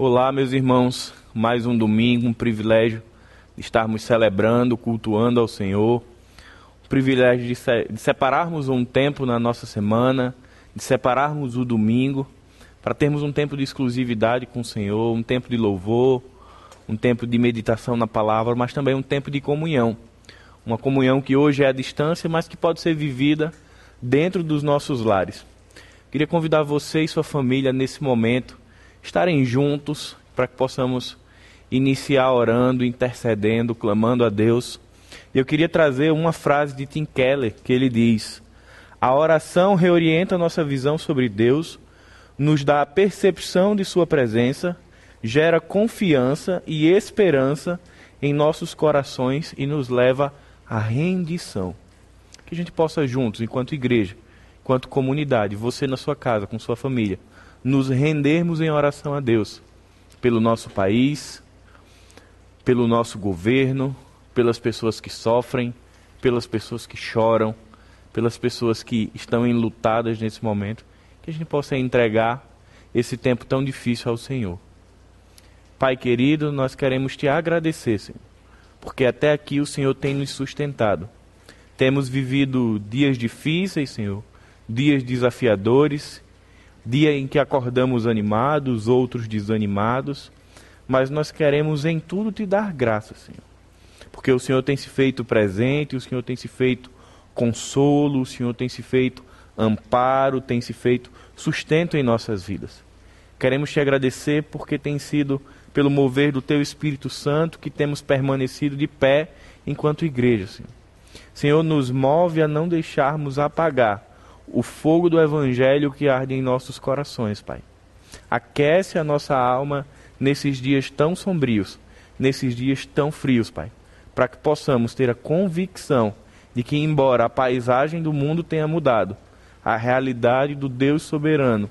Olá, meus irmãos. Mais um domingo, um privilégio de estarmos celebrando, cultuando ao Senhor. Um privilégio de, se de separarmos um tempo na nossa semana, de separarmos o domingo, para termos um tempo de exclusividade com o Senhor, um tempo de louvor, um tempo de meditação na palavra, mas também um tempo de comunhão. Uma comunhão que hoje é à distância, mas que pode ser vivida dentro dos nossos lares. Queria convidar você e sua família nesse momento estarem juntos para que possamos iniciar orando, intercedendo, clamando a Deus. Eu queria trazer uma frase de Tim Keller que ele diz: A oração reorienta nossa visão sobre Deus, nos dá a percepção de Sua presença, gera confiança e esperança em nossos corações e nos leva à rendição. Que a gente possa juntos, enquanto igreja, enquanto comunidade, você na sua casa, com sua família, nos rendermos em oração a Deus pelo nosso país, pelo nosso governo, pelas pessoas que sofrem, pelas pessoas que choram, pelas pessoas que estão enlutadas nesse momento, que a gente possa entregar esse tempo tão difícil ao Senhor. Pai querido, nós queremos te agradecer, Senhor, porque até aqui o Senhor tem nos sustentado. Temos vivido dias difíceis, Senhor, dias desafiadores, dia em que acordamos animados, outros desanimados, mas nós queremos em tudo te dar graça, Senhor. Porque o Senhor tem se feito presente, o Senhor tem se feito consolo, o Senhor tem se feito amparo, tem se feito sustento em nossas vidas. Queremos te agradecer porque tem sido pelo mover do teu Espírito Santo que temos permanecido de pé enquanto igreja, Senhor. Senhor, nos move a não deixarmos apagar o fogo do Evangelho que arde em nossos corações, Pai. Aquece a nossa alma nesses dias tão sombrios, nesses dias tão frios, Pai, para que possamos ter a convicção de que, embora a paisagem do mundo tenha mudado, a realidade do Deus soberano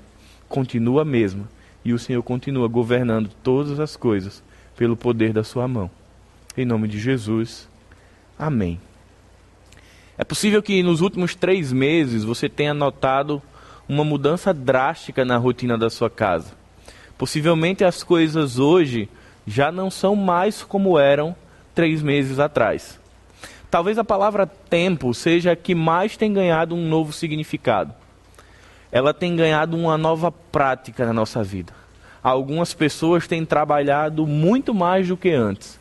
continua a mesma e o Senhor continua governando todas as coisas pelo poder da Sua mão. Em nome de Jesus. Amém. É possível que nos últimos três meses você tenha notado uma mudança drástica na rotina da sua casa. Possivelmente as coisas hoje já não são mais como eram três meses atrás. Talvez a palavra tempo seja a que mais tem ganhado um novo significado. Ela tem ganhado uma nova prática na nossa vida. Algumas pessoas têm trabalhado muito mais do que antes.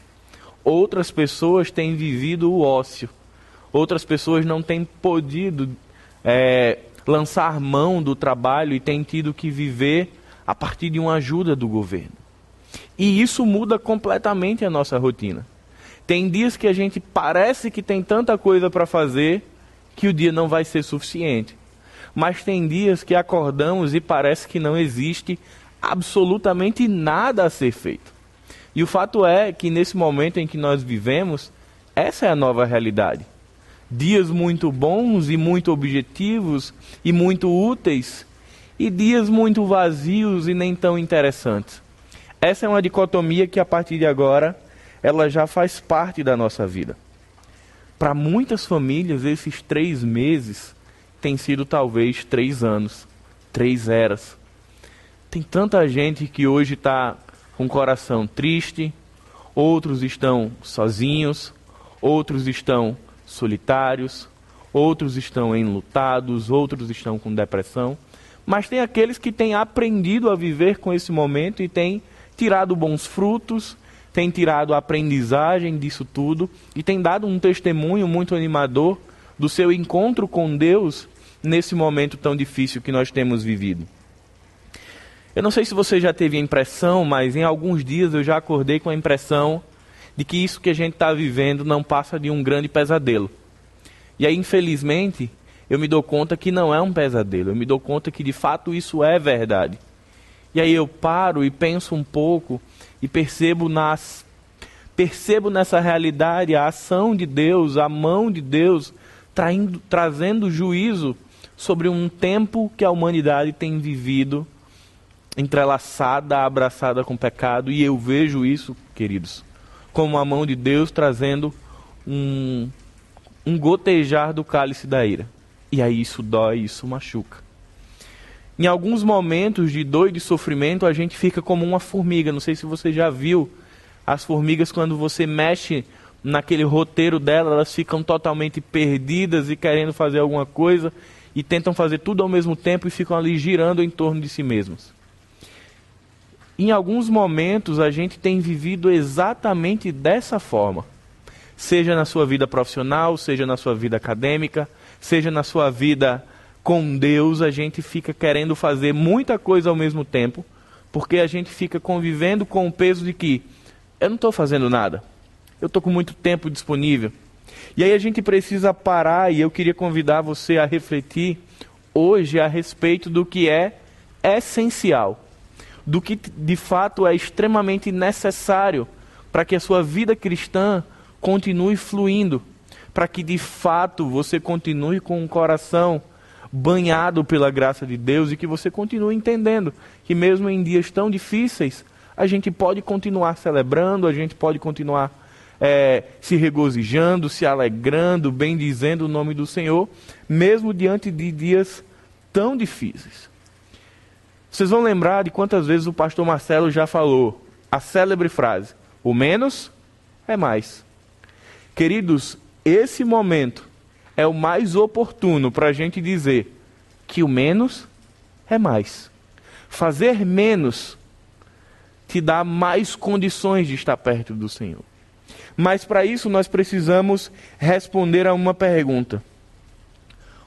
Outras pessoas têm vivido o ócio outras pessoas não têm podido é, lançar mão do trabalho e têm tido que viver a partir de uma ajuda do governo. E isso muda completamente a nossa rotina. Tem dias que a gente parece que tem tanta coisa para fazer que o dia não vai ser suficiente. Mas tem dias que acordamos e parece que não existe absolutamente nada a ser feito. E o fato é que nesse momento em que nós vivemos, essa é a nova realidade dias muito bons e muito objetivos e muito úteis, e dias muito vazios e nem tão interessantes. Essa é uma dicotomia que a partir de agora ela já faz parte da nossa vida. Para muitas famílias, esses três meses têm sido talvez três anos, três eras. Tem tanta gente que hoje está com o coração triste, outros estão sozinhos, outros estão solitários, outros estão enlutados, outros estão com depressão. Mas tem aqueles que têm aprendido a viver com esse momento e têm tirado bons frutos, têm tirado a aprendizagem disso tudo e têm dado um testemunho muito animador do seu encontro com Deus nesse momento tão difícil que nós temos vivido. Eu não sei se você já teve a impressão, mas em alguns dias eu já acordei com a impressão de que isso que a gente está vivendo não passa de um grande pesadelo. E aí, infelizmente, eu me dou conta que não é um pesadelo, eu me dou conta que de fato isso é verdade. E aí eu paro e penso um pouco e percebo nas percebo nessa realidade a ação de Deus, a mão de Deus traindo, trazendo juízo sobre um tempo que a humanidade tem vivido entrelaçada, abraçada com pecado, e eu vejo isso, queridos, como a mão de Deus trazendo um, um gotejar do cálice da ira. E aí isso dói, isso machuca. Em alguns momentos de dor e de sofrimento, a gente fica como uma formiga. Não sei se você já viu as formigas quando você mexe naquele roteiro dela, elas ficam totalmente perdidas e querendo fazer alguma coisa e tentam fazer tudo ao mesmo tempo e ficam ali girando em torno de si mesmas. Em alguns momentos a gente tem vivido exatamente dessa forma. Seja na sua vida profissional, seja na sua vida acadêmica, seja na sua vida com Deus, a gente fica querendo fazer muita coisa ao mesmo tempo, porque a gente fica convivendo com o peso de que eu não estou fazendo nada, eu estou com muito tempo disponível. E aí a gente precisa parar e eu queria convidar você a refletir hoje a respeito do que é essencial, do que de fato é extremamente necessário para que a sua vida cristã continue fluindo, para que de fato você continue com um coração banhado pela graça de Deus e que você continue entendendo que mesmo em dias tão difíceis, a gente pode continuar celebrando, a gente pode continuar é, se regozijando, se alegrando, bendizendo o nome do Senhor, mesmo diante de dias tão difíceis. Vocês vão lembrar de quantas vezes o pastor Marcelo já falou a célebre frase: o menos é mais. Queridos, esse momento é o mais oportuno para a gente dizer que o menos é mais. Fazer menos te dá mais condições de estar perto do Senhor. Mas para isso nós precisamos responder a uma pergunta: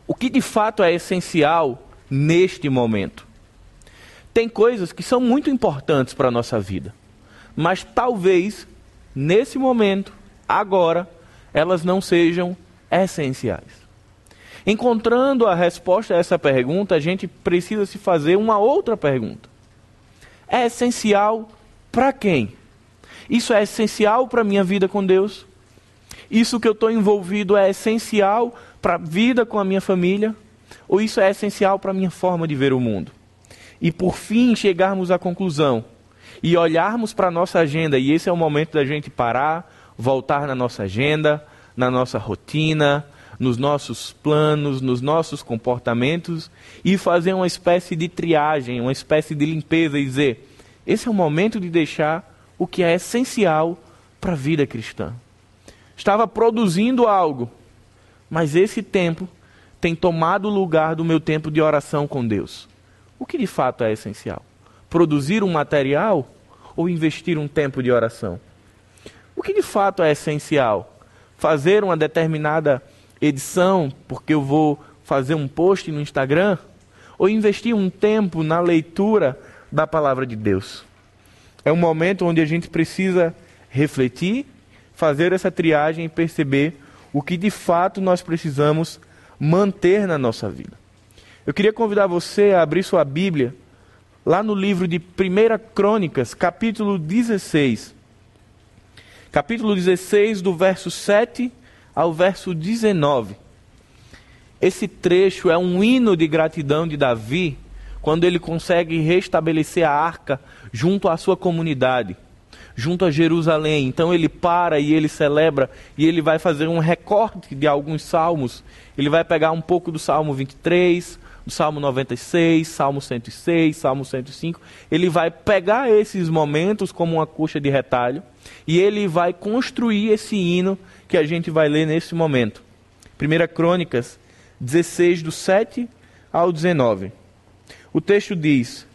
O que de fato é essencial neste momento? Tem coisas que são muito importantes para a nossa vida, mas talvez nesse momento, agora, elas não sejam essenciais. Encontrando a resposta a essa pergunta, a gente precisa se fazer uma outra pergunta. É essencial para quem? Isso é essencial para a minha vida com Deus? Isso que eu estou envolvido é essencial para a vida com a minha família? Ou isso é essencial para a minha forma de ver o mundo? E por fim chegarmos à conclusão e olharmos para a nossa agenda, e esse é o momento da gente parar, voltar na nossa agenda, na nossa rotina, nos nossos planos, nos nossos comportamentos e fazer uma espécie de triagem, uma espécie de limpeza e dizer: esse é o momento de deixar o que é essencial para a vida cristã. Estava produzindo algo, mas esse tempo tem tomado o lugar do meu tempo de oração com Deus. O que de fato é essencial? Produzir um material ou investir um tempo de oração? O que de fato é essencial? fazer uma determinada edição, porque eu vou fazer um post no Instagram, ou investir um tempo na leitura da palavra de Deus. É um momento onde a gente precisa refletir, fazer essa triagem e perceber o que de fato nós precisamos manter na nossa vida. Eu queria convidar você a abrir sua Bíblia lá no livro de 1 Crônicas, capítulo 16 capítulo 16, do verso 7 ao verso 19. Esse trecho é um hino de gratidão de Davi, quando ele consegue restabelecer a arca junto à sua comunidade, junto a Jerusalém. Então ele para e ele celebra e ele vai fazer um recorte de alguns salmos. Ele vai pegar um pouco do Salmo 23, do Salmo 96, Salmo 106, Salmo 105. Ele vai pegar esses momentos como uma coxa de retalho e ele vai construir esse hino que a gente vai ler nesse momento. 1 Crônicas 16, do 7 ao 19. O texto diz: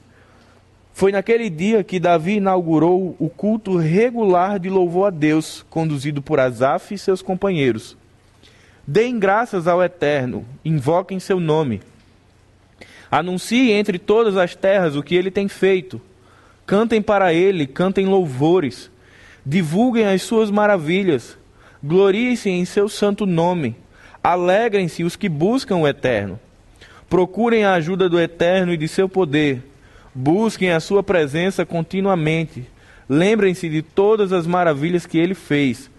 Foi naquele dia que Davi inaugurou o culto regular de louvor a Deus, conduzido por Asaf e seus companheiros. Deem graças ao Eterno, invoquem seu nome. Anuncie entre todas as terras o que ele tem feito. Cantem para ele, cantem louvores. Divulguem as suas maravilhas. Gloriem-se em seu santo nome. Alegrem-se os que buscam o eterno. Procurem a ajuda do eterno e de seu poder. Busquem a sua presença continuamente. Lembrem-se de todas as maravilhas que ele fez,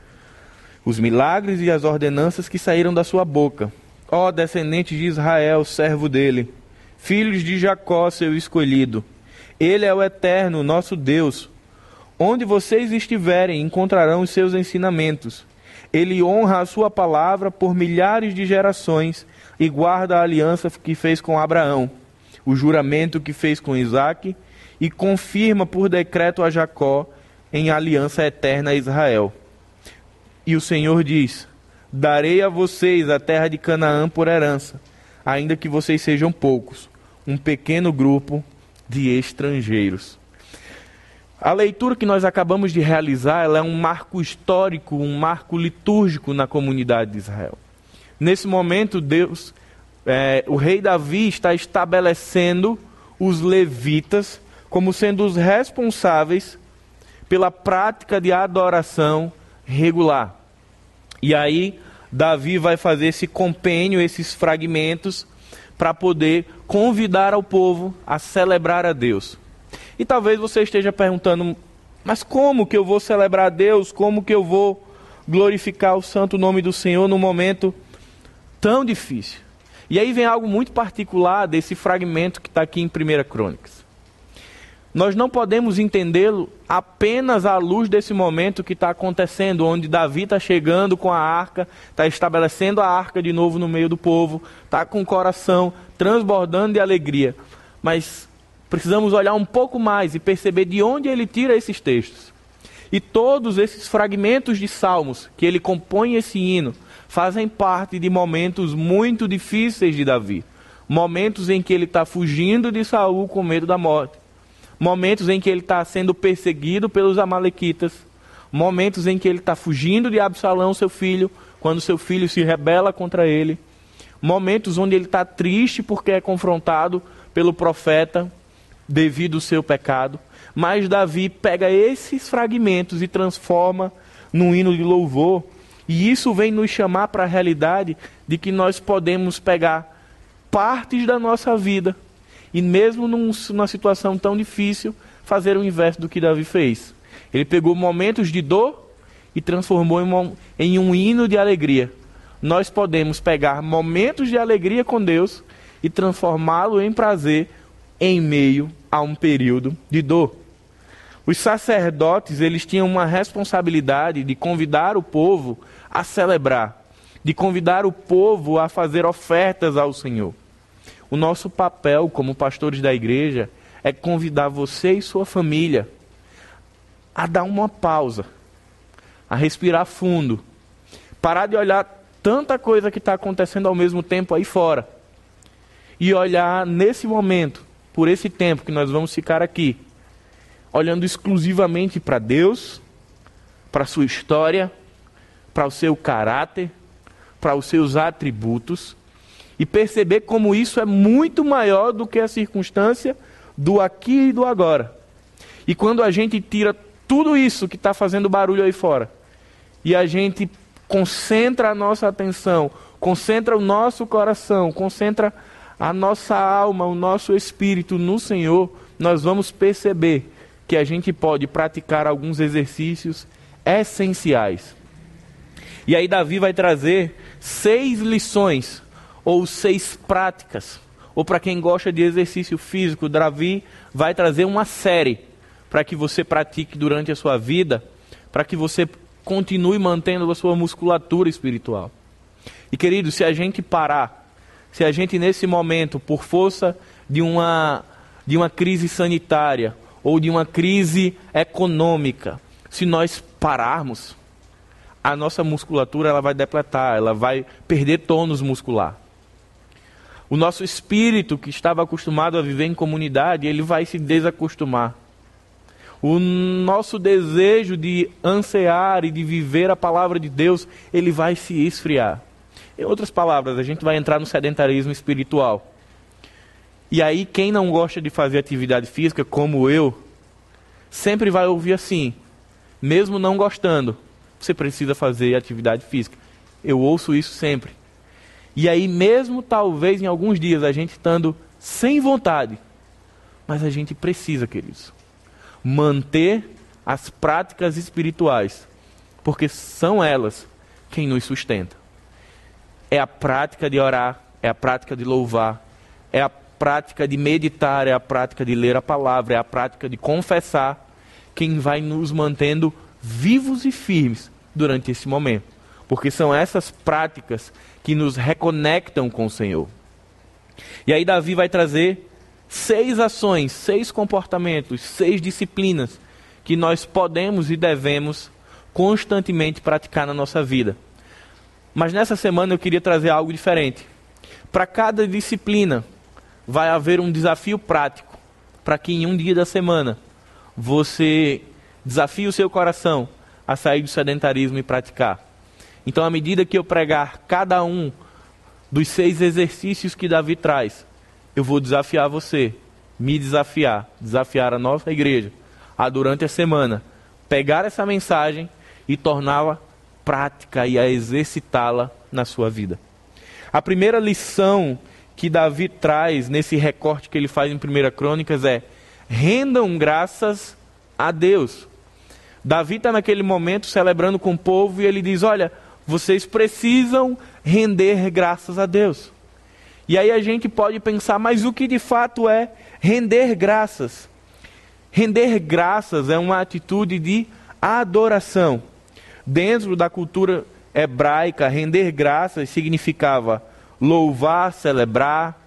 os milagres e as ordenanças que saíram da sua boca. Ó descendentes de Israel, servo dele filhos de Jacó, seu escolhido. Ele é o eterno, nosso Deus. Onde vocês estiverem, encontrarão os seus ensinamentos. Ele honra a sua palavra por milhares de gerações e guarda a aliança que fez com Abraão, o juramento que fez com Isaac e confirma por decreto a Jacó em aliança eterna a Israel. E o Senhor diz: Darei a vocês a terra de Canaã por herança, ainda que vocês sejam poucos, um pequeno grupo de estrangeiros. A leitura que nós acabamos de realizar é um marco histórico, um marco litúrgico na comunidade de Israel. Nesse momento, Deus, é, o rei Davi está estabelecendo os levitas como sendo os responsáveis pela prática de adoração regular. E aí, Davi vai fazer esse compênio, esses fragmentos, para poder convidar ao povo a celebrar a Deus. E talvez você esteja perguntando, mas como que eu vou celebrar a Deus? Como que eu vou glorificar o santo nome do Senhor num momento tão difícil? E aí vem algo muito particular desse fragmento que está aqui em 1 Crônicas. Nós não podemos entendê-lo apenas à luz desse momento que está acontecendo, onde Davi está chegando com a arca, está estabelecendo a arca de novo no meio do povo, está com o coração transbordando de alegria. Mas precisamos olhar um pouco mais e perceber de onde ele tira esses textos. E todos esses fragmentos de salmos que ele compõe esse hino fazem parte de momentos muito difíceis de Davi. Momentos em que ele está fugindo de Saul com medo da morte momentos em que ele está sendo perseguido pelos Amalequitas, momentos em que ele está fugindo de Absalão, seu filho, quando seu filho se rebela contra ele, momentos onde ele está triste porque é confrontado pelo profeta devido ao seu pecado. Mas Davi pega esses fragmentos e transforma num hino de louvor. E isso vem nos chamar para a realidade de que nós podemos pegar partes da nossa vida e mesmo num, numa situação tão difícil, fazer o inverso do que Davi fez. Ele pegou momentos de dor e transformou em, um, em um hino de alegria. Nós podemos pegar momentos de alegria com Deus e transformá-lo em prazer em meio a um período de dor. Os sacerdotes, eles tinham uma responsabilidade de convidar o povo a celebrar, de convidar o povo a fazer ofertas ao Senhor. O nosso papel como pastores da igreja é convidar você e sua família a dar uma pausa, a respirar fundo, parar de olhar tanta coisa que está acontecendo ao mesmo tempo aí fora e olhar nesse momento, por esse tempo que nós vamos ficar aqui, olhando exclusivamente para Deus, para a sua história, para o seu caráter, para os seus atributos e perceber como isso é muito maior do que a circunstância do aqui e do agora. E quando a gente tira tudo isso que está fazendo barulho aí fora, e a gente concentra a nossa atenção, concentra o nosso coração, concentra a nossa alma, o nosso espírito no Senhor, nós vamos perceber que a gente pode praticar alguns exercícios essenciais. E aí Davi vai trazer seis lições ou seis práticas. Ou para quem gosta de exercício físico, Davi vai trazer uma série para que você pratique durante a sua vida, para que você continue mantendo a sua musculatura espiritual. E querido, se a gente parar, se a gente nesse momento, por força de uma, de uma crise sanitária ou de uma crise econômica, se nós pararmos, a nossa musculatura ela vai depletar, ela vai perder tônus muscular. O nosso espírito, que estava acostumado a viver em comunidade, ele vai se desacostumar. O nosso desejo de ansear e de viver a palavra de Deus, ele vai se esfriar. Em outras palavras, a gente vai entrar no sedentarismo espiritual. E aí, quem não gosta de fazer atividade física, como eu, sempre vai ouvir assim, mesmo não gostando, você precisa fazer atividade física. Eu ouço isso sempre. E aí, mesmo talvez em alguns dias, a gente estando sem vontade, mas a gente precisa, queridos, manter as práticas espirituais, porque são elas quem nos sustenta. É a prática de orar, é a prática de louvar, é a prática de meditar, é a prática de ler a palavra, é a prática de confessar quem vai nos mantendo vivos e firmes durante esse momento. Porque são essas práticas que nos reconectam com o Senhor. E aí Davi vai trazer seis ações, seis comportamentos, seis disciplinas que nós podemos e devemos constantemente praticar na nossa vida. Mas nessa semana eu queria trazer algo diferente. Para cada disciplina vai haver um desafio prático, para que em um dia da semana você desafie o seu coração a sair do sedentarismo e praticar. Então, à medida que eu pregar cada um dos seis exercícios que Davi traz, eu vou desafiar você, me desafiar, desafiar a nossa igreja, a durante a semana, pegar essa mensagem e torná-la prática e a exercitá-la na sua vida. A primeira lição que Davi traz nesse recorte que ele faz em 1 Crônicas é: rendam graças a Deus. Davi está naquele momento celebrando com o povo e ele diz: Olha, vocês precisam render graças a Deus. E aí a gente pode pensar, mas o que de fato é render graças? Render graças é uma atitude de adoração. Dentro da cultura hebraica, render graças significava louvar, celebrar,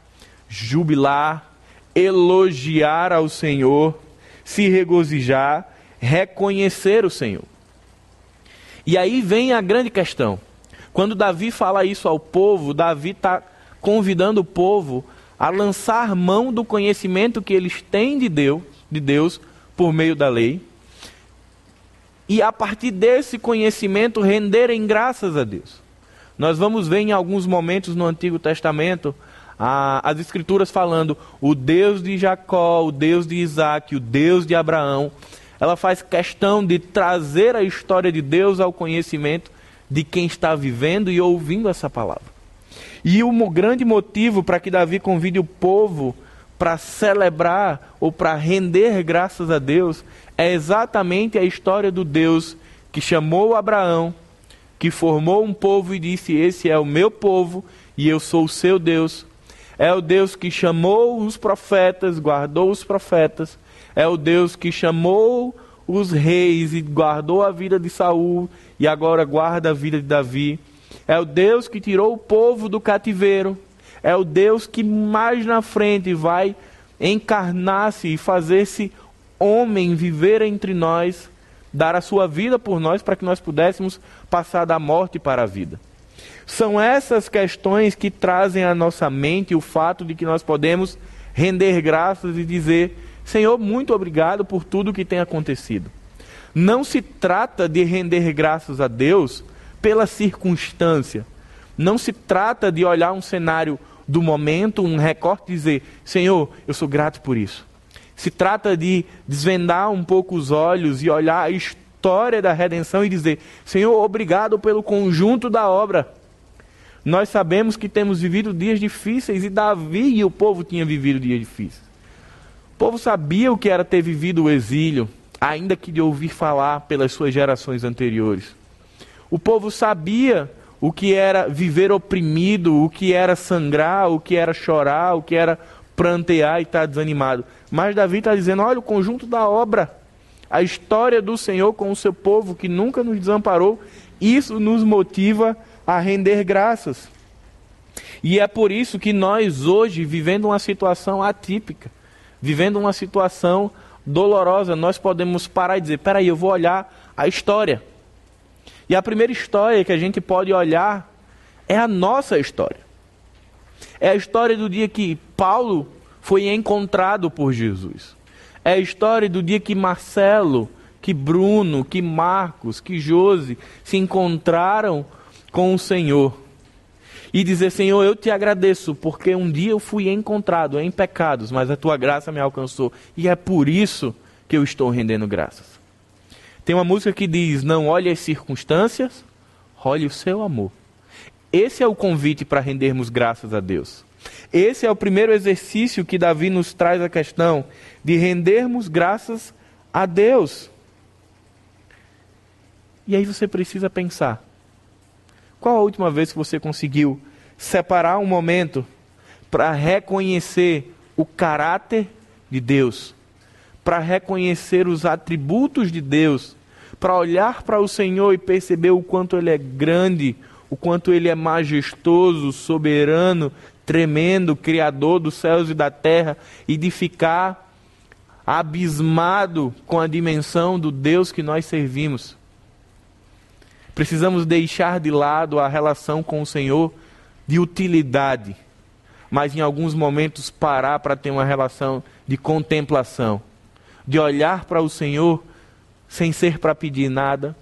jubilar, elogiar ao Senhor, se regozijar, reconhecer o Senhor. E aí vem a grande questão. Quando Davi fala isso ao povo, Davi está convidando o povo a lançar mão do conhecimento que eles têm de Deus, de Deus por meio da lei, e a partir desse conhecimento renderem graças a Deus. Nós vamos ver em alguns momentos no Antigo Testamento as Escrituras falando o Deus de Jacó, o Deus de Isaac, o Deus de Abraão ela faz questão de trazer a história de Deus ao conhecimento de quem está vivendo e ouvindo essa palavra. E o grande motivo para que Davi convide o povo para celebrar ou para render graças a Deus é exatamente a história do Deus que chamou Abraão, que formou um povo e disse: Esse é o meu povo e eu sou o seu Deus. É o Deus que chamou os profetas, guardou os profetas é o Deus que chamou os reis e guardou a vida de Saul e agora guarda a vida de Davi. É o Deus que tirou o povo do cativeiro. É o Deus que mais na frente vai encarnar-se e fazer-se homem, viver entre nós, dar a sua vida por nós para que nós pudéssemos passar da morte para a vida. São essas questões que trazem à nossa mente o fato de que nós podemos render graças e dizer: Senhor, muito obrigado por tudo que tem acontecido. Não se trata de render graças a Deus pela circunstância. Não se trata de olhar um cenário do momento, um recorte e dizer: Senhor, eu sou grato por isso. Se trata de desvendar um pouco os olhos e olhar a história da redenção e dizer: Senhor, obrigado pelo conjunto da obra. Nós sabemos que temos vivido dias difíceis e Davi e o povo tinham vivido dias difíceis povo sabia o que era ter vivido o exílio, ainda que de ouvir falar pelas suas gerações anteriores. O povo sabia o que era viver oprimido, o que era sangrar, o que era chorar, o que era prantear e estar desanimado. Mas Davi está dizendo: olha o conjunto da obra, a história do Senhor com o seu povo que nunca nos desamparou, isso nos motiva a render graças. E é por isso que nós hoje, vivendo uma situação atípica, vivendo uma situação dolorosa, nós podemos parar e dizer: peraí, eu vou olhar a história. E a primeira história que a gente pode olhar é a nossa história. É a história do dia que Paulo foi encontrado por Jesus. É a história do dia que Marcelo, que Bruno, que Marcos, que Josi se encontraram com o Senhor e dizer: Senhor, eu te agradeço, porque um dia eu fui encontrado em pecados, mas a tua graça me alcançou, e é por isso que eu estou rendendo graças. Tem uma música que diz: Não olhe as circunstâncias, olhe o seu amor. Esse é o convite para rendermos graças a Deus. Esse é o primeiro exercício que Davi nos traz a questão de rendermos graças a Deus. E aí você precisa pensar: qual a última vez que você conseguiu separar um momento para reconhecer o caráter de Deus, para reconhecer os atributos de Deus, para olhar para o Senhor e perceber o quanto Ele é grande, o quanto Ele é majestoso, soberano, tremendo, Criador dos céus e da terra, e de ficar abismado com a dimensão do Deus que nós servimos. Precisamos deixar de lado a relação com o Senhor de utilidade, mas em alguns momentos parar para ter uma relação de contemplação, de olhar para o Senhor sem ser para pedir nada,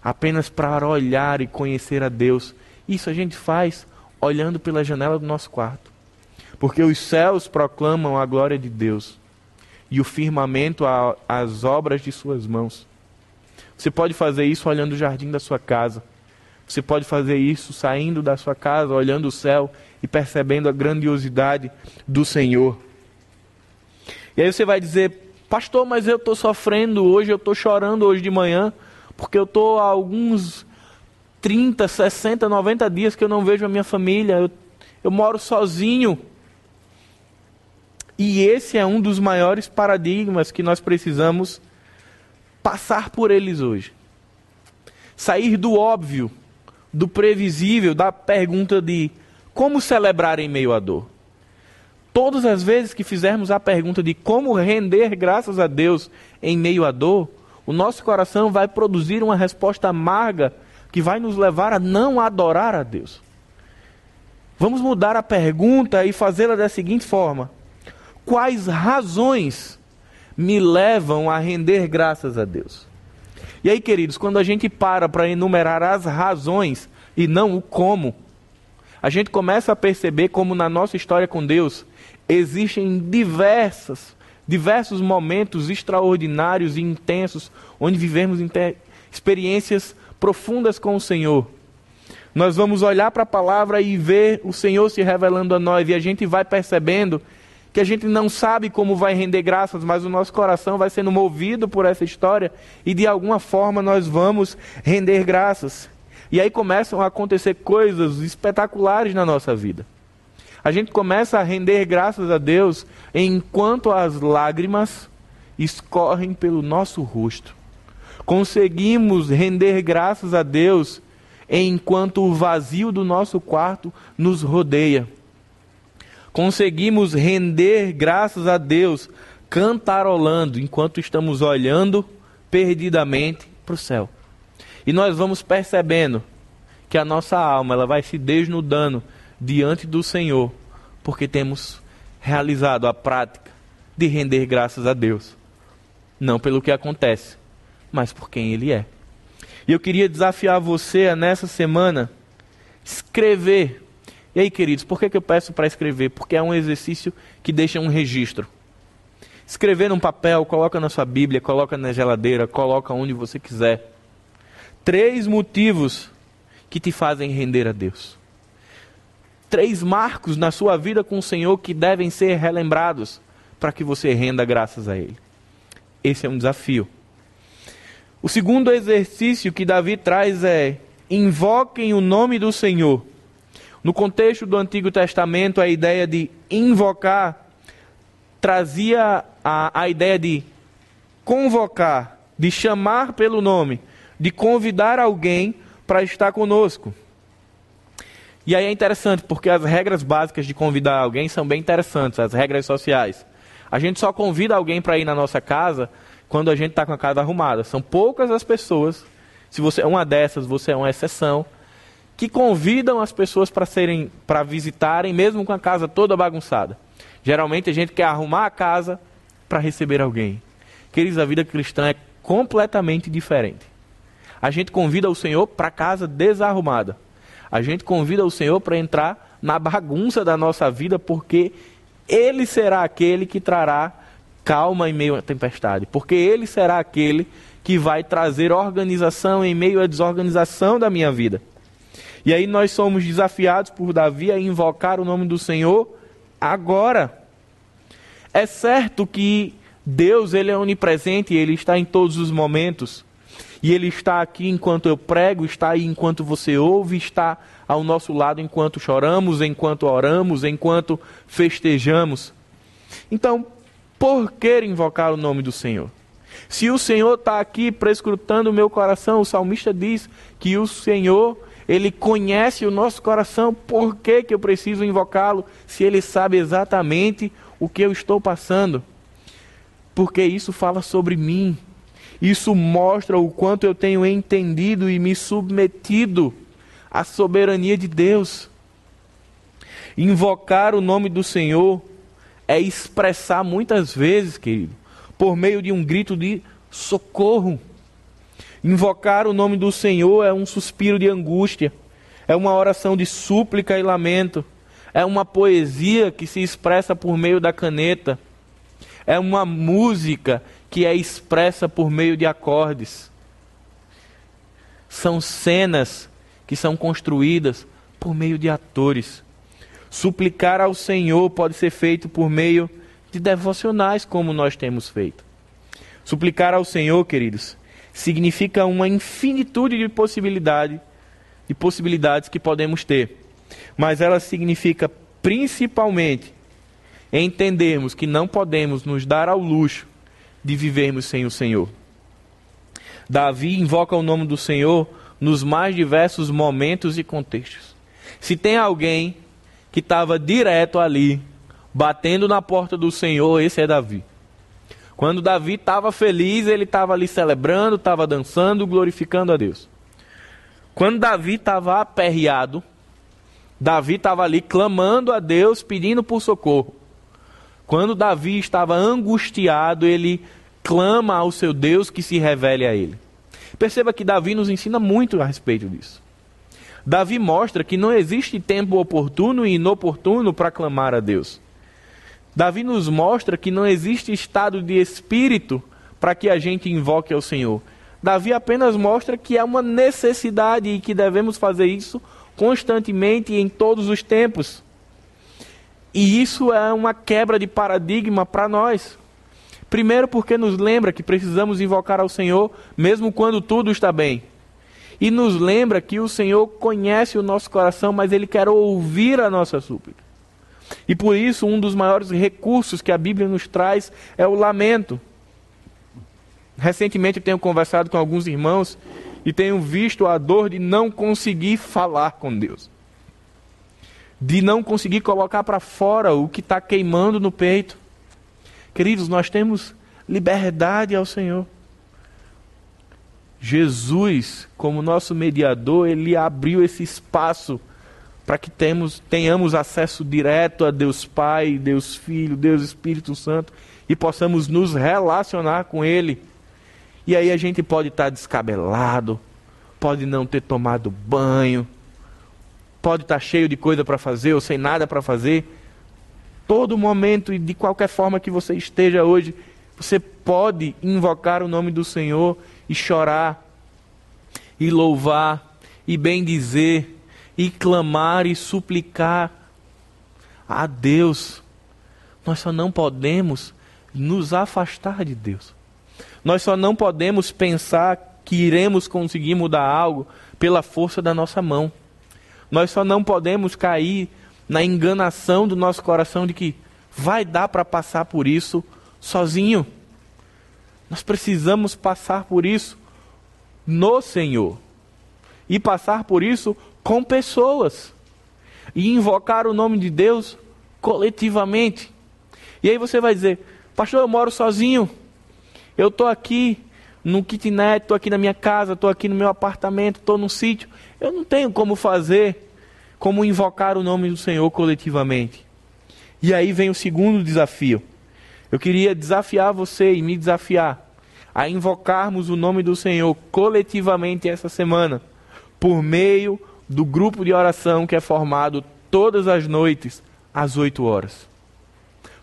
apenas para olhar e conhecer a Deus. Isso a gente faz olhando pela janela do nosso quarto, porque os céus proclamam a glória de Deus e o firmamento às obras de suas mãos. Você pode fazer isso olhando o jardim da sua casa. Você pode fazer isso saindo da sua casa, olhando o céu e percebendo a grandiosidade do Senhor. E aí você vai dizer, pastor, mas eu estou sofrendo hoje, eu estou chorando hoje de manhã, porque eu estou há alguns 30, 60, 90 dias que eu não vejo a minha família, eu, eu moro sozinho. E esse é um dos maiores paradigmas que nós precisamos passar por eles hoje. Sair do óbvio, do previsível, da pergunta de como celebrar em meio à dor. Todas as vezes que fizermos a pergunta de como render graças a Deus em meio à dor, o nosso coração vai produzir uma resposta amarga que vai nos levar a não adorar a Deus. Vamos mudar a pergunta e fazê-la da seguinte forma: quais razões me levam a render graças a Deus. E aí, queridos, quando a gente para para enumerar as razões e não o como, a gente começa a perceber como na nossa história com Deus existem diversas, diversos momentos extraordinários e intensos onde vivemos experiências profundas com o Senhor. Nós vamos olhar para a palavra e ver o Senhor se revelando a nós e a gente vai percebendo que a gente não sabe como vai render graças, mas o nosso coração vai sendo movido por essa história e de alguma forma nós vamos render graças. E aí começam a acontecer coisas espetaculares na nossa vida. A gente começa a render graças a Deus enquanto as lágrimas escorrem pelo nosso rosto. Conseguimos render graças a Deus enquanto o vazio do nosso quarto nos rodeia conseguimos render graças a Deus cantarolando enquanto estamos olhando perdidamente para o céu. E nós vamos percebendo que a nossa alma ela vai se desnudando diante do Senhor, porque temos realizado a prática de render graças a Deus, não pelo que acontece, mas por quem Ele é. E eu queria desafiar você a, nessa semana escrever e aí, queridos, por que, que eu peço para escrever? Porque é um exercício que deixa um registro. Escrever num papel, coloca na sua Bíblia, coloca na geladeira, coloca onde você quiser. Três motivos que te fazem render a Deus. Três marcos na sua vida com o Senhor que devem ser relembrados para que você renda graças a Ele. Esse é um desafio. O segundo exercício que Davi traz é: invoquem o nome do Senhor no contexto do Antigo Testamento, a ideia de invocar trazia a, a ideia de convocar, de chamar pelo nome, de convidar alguém para estar conosco. E aí é interessante, porque as regras básicas de convidar alguém são bem interessantes, as regras sociais. A gente só convida alguém para ir na nossa casa quando a gente está com a casa arrumada. São poucas as pessoas. Se você é uma dessas, você é uma exceção que convidam as pessoas para serem para visitarem, mesmo com a casa toda bagunçada. Geralmente a gente quer arrumar a casa para receber alguém. Queridos, a vida cristã é completamente diferente. A gente convida o Senhor para casa desarrumada. A gente convida o Senhor para entrar na bagunça da nossa vida, porque Ele será aquele que trará calma em meio à tempestade. Porque Ele será aquele que vai trazer organização em meio à desorganização da minha vida. E aí nós somos desafiados por Davi a invocar o nome do Senhor agora. É certo que Deus ele é onipresente, ele está em todos os momentos. E ele está aqui enquanto eu prego, está aí enquanto você ouve, está ao nosso lado enquanto choramos, enquanto oramos, enquanto festejamos. Então, por que invocar o nome do Senhor? Se o Senhor está aqui prescrutando o meu coração, o salmista diz que o Senhor Ele conhece o nosso coração. Por que, que eu preciso invocá-lo se ele sabe exatamente o que eu estou passando? Porque isso fala sobre mim. Isso mostra o quanto eu tenho entendido e me submetido à soberania de Deus. Invocar o nome do Senhor é expressar muitas vezes, querido, por meio de um grito de socorro. Invocar o nome do Senhor é um suspiro de angústia, é uma oração de súplica e lamento, é uma poesia que se expressa por meio da caneta, é uma música que é expressa por meio de acordes. São cenas que são construídas por meio de atores. Suplicar ao Senhor pode ser feito por meio de devocionais, como nós temos feito. Suplicar ao Senhor, queridos, significa uma infinitude de possibilidade, de possibilidades que podemos ter. Mas ela significa principalmente entendermos que não podemos nos dar ao luxo de vivermos sem o Senhor. Davi invoca o nome do Senhor nos mais diversos momentos e contextos. Se tem alguém que estava direto ali, batendo na porta do Senhor, esse é Davi. Quando Davi estava feliz, ele estava ali celebrando, estava dançando, glorificando a Deus. Quando Davi estava aperreado, Davi estava ali clamando a Deus, pedindo por socorro. Quando Davi estava angustiado, ele clama ao seu Deus que se revele a ele. Perceba que Davi nos ensina muito a respeito disso. Davi mostra que não existe tempo oportuno e inoportuno para clamar a Deus. Davi nos mostra que não existe estado de espírito para que a gente invoque ao Senhor. Davi apenas mostra que é uma necessidade e que devemos fazer isso constantemente e em todos os tempos. E isso é uma quebra de paradigma para nós. Primeiro, porque nos lembra que precisamos invocar ao Senhor mesmo quando tudo está bem e nos lembra que o Senhor conhece o nosso coração, mas Ele quer ouvir a nossa súplica. E por isso, um dos maiores recursos que a Bíblia nos traz é o lamento. Recentemente tenho conversado com alguns irmãos e tenho visto a dor de não conseguir falar com Deus, de não conseguir colocar para fora o que está queimando no peito. Queridos, nós temos liberdade ao Senhor. Jesus, como nosso mediador, ele abriu esse espaço para que temos, tenhamos acesso direto a Deus Pai, Deus Filho, Deus Espírito Santo e possamos nos relacionar com Ele. E aí a gente pode estar descabelado, pode não ter tomado banho, pode estar cheio de coisa para fazer ou sem nada para fazer. Todo momento e de qualquer forma que você esteja hoje, você pode invocar o nome do Senhor e chorar, e louvar, e bendizer, e clamar e suplicar a Deus. Nós só não podemos nos afastar de Deus. Nós só não podemos pensar que iremos conseguir mudar algo pela força da nossa mão. Nós só não podemos cair na enganação do nosso coração de que vai dar para passar por isso sozinho. Nós precisamos passar por isso no Senhor. E passar por isso com pessoas. E invocar o nome de Deus coletivamente. E aí você vai dizer: Pastor, eu moro sozinho. Eu estou aqui no kitnet, estou aqui na minha casa, estou aqui no meu apartamento, estou no sítio. Eu não tenho como fazer, como invocar o nome do Senhor coletivamente. E aí vem o segundo desafio. Eu queria desafiar você e me desafiar a invocarmos o nome do Senhor coletivamente essa semana, por meio do grupo de oração que é formado todas as noites às 8 horas.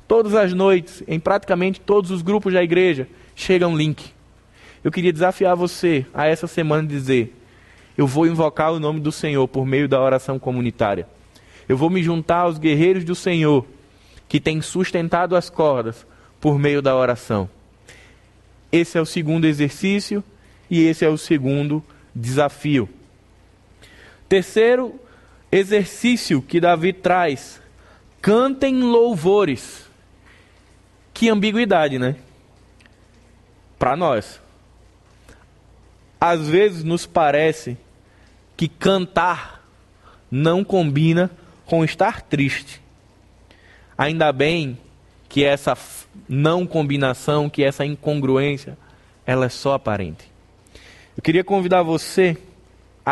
Todas as noites, em praticamente todos os grupos da igreja, chega um link. Eu queria desafiar você a essa semana dizer: Eu vou invocar o nome do Senhor por meio da oração comunitária. Eu vou me juntar aos guerreiros do Senhor que têm sustentado as cordas por meio da oração. Esse é o segundo exercício e esse é o segundo desafio. Terceiro exercício que Davi traz: cantem louvores. Que ambiguidade, né? Para nós. Às vezes nos parece que cantar não combina com estar triste. Ainda bem que essa não combinação, que essa incongruência, ela é só aparente. Eu queria convidar você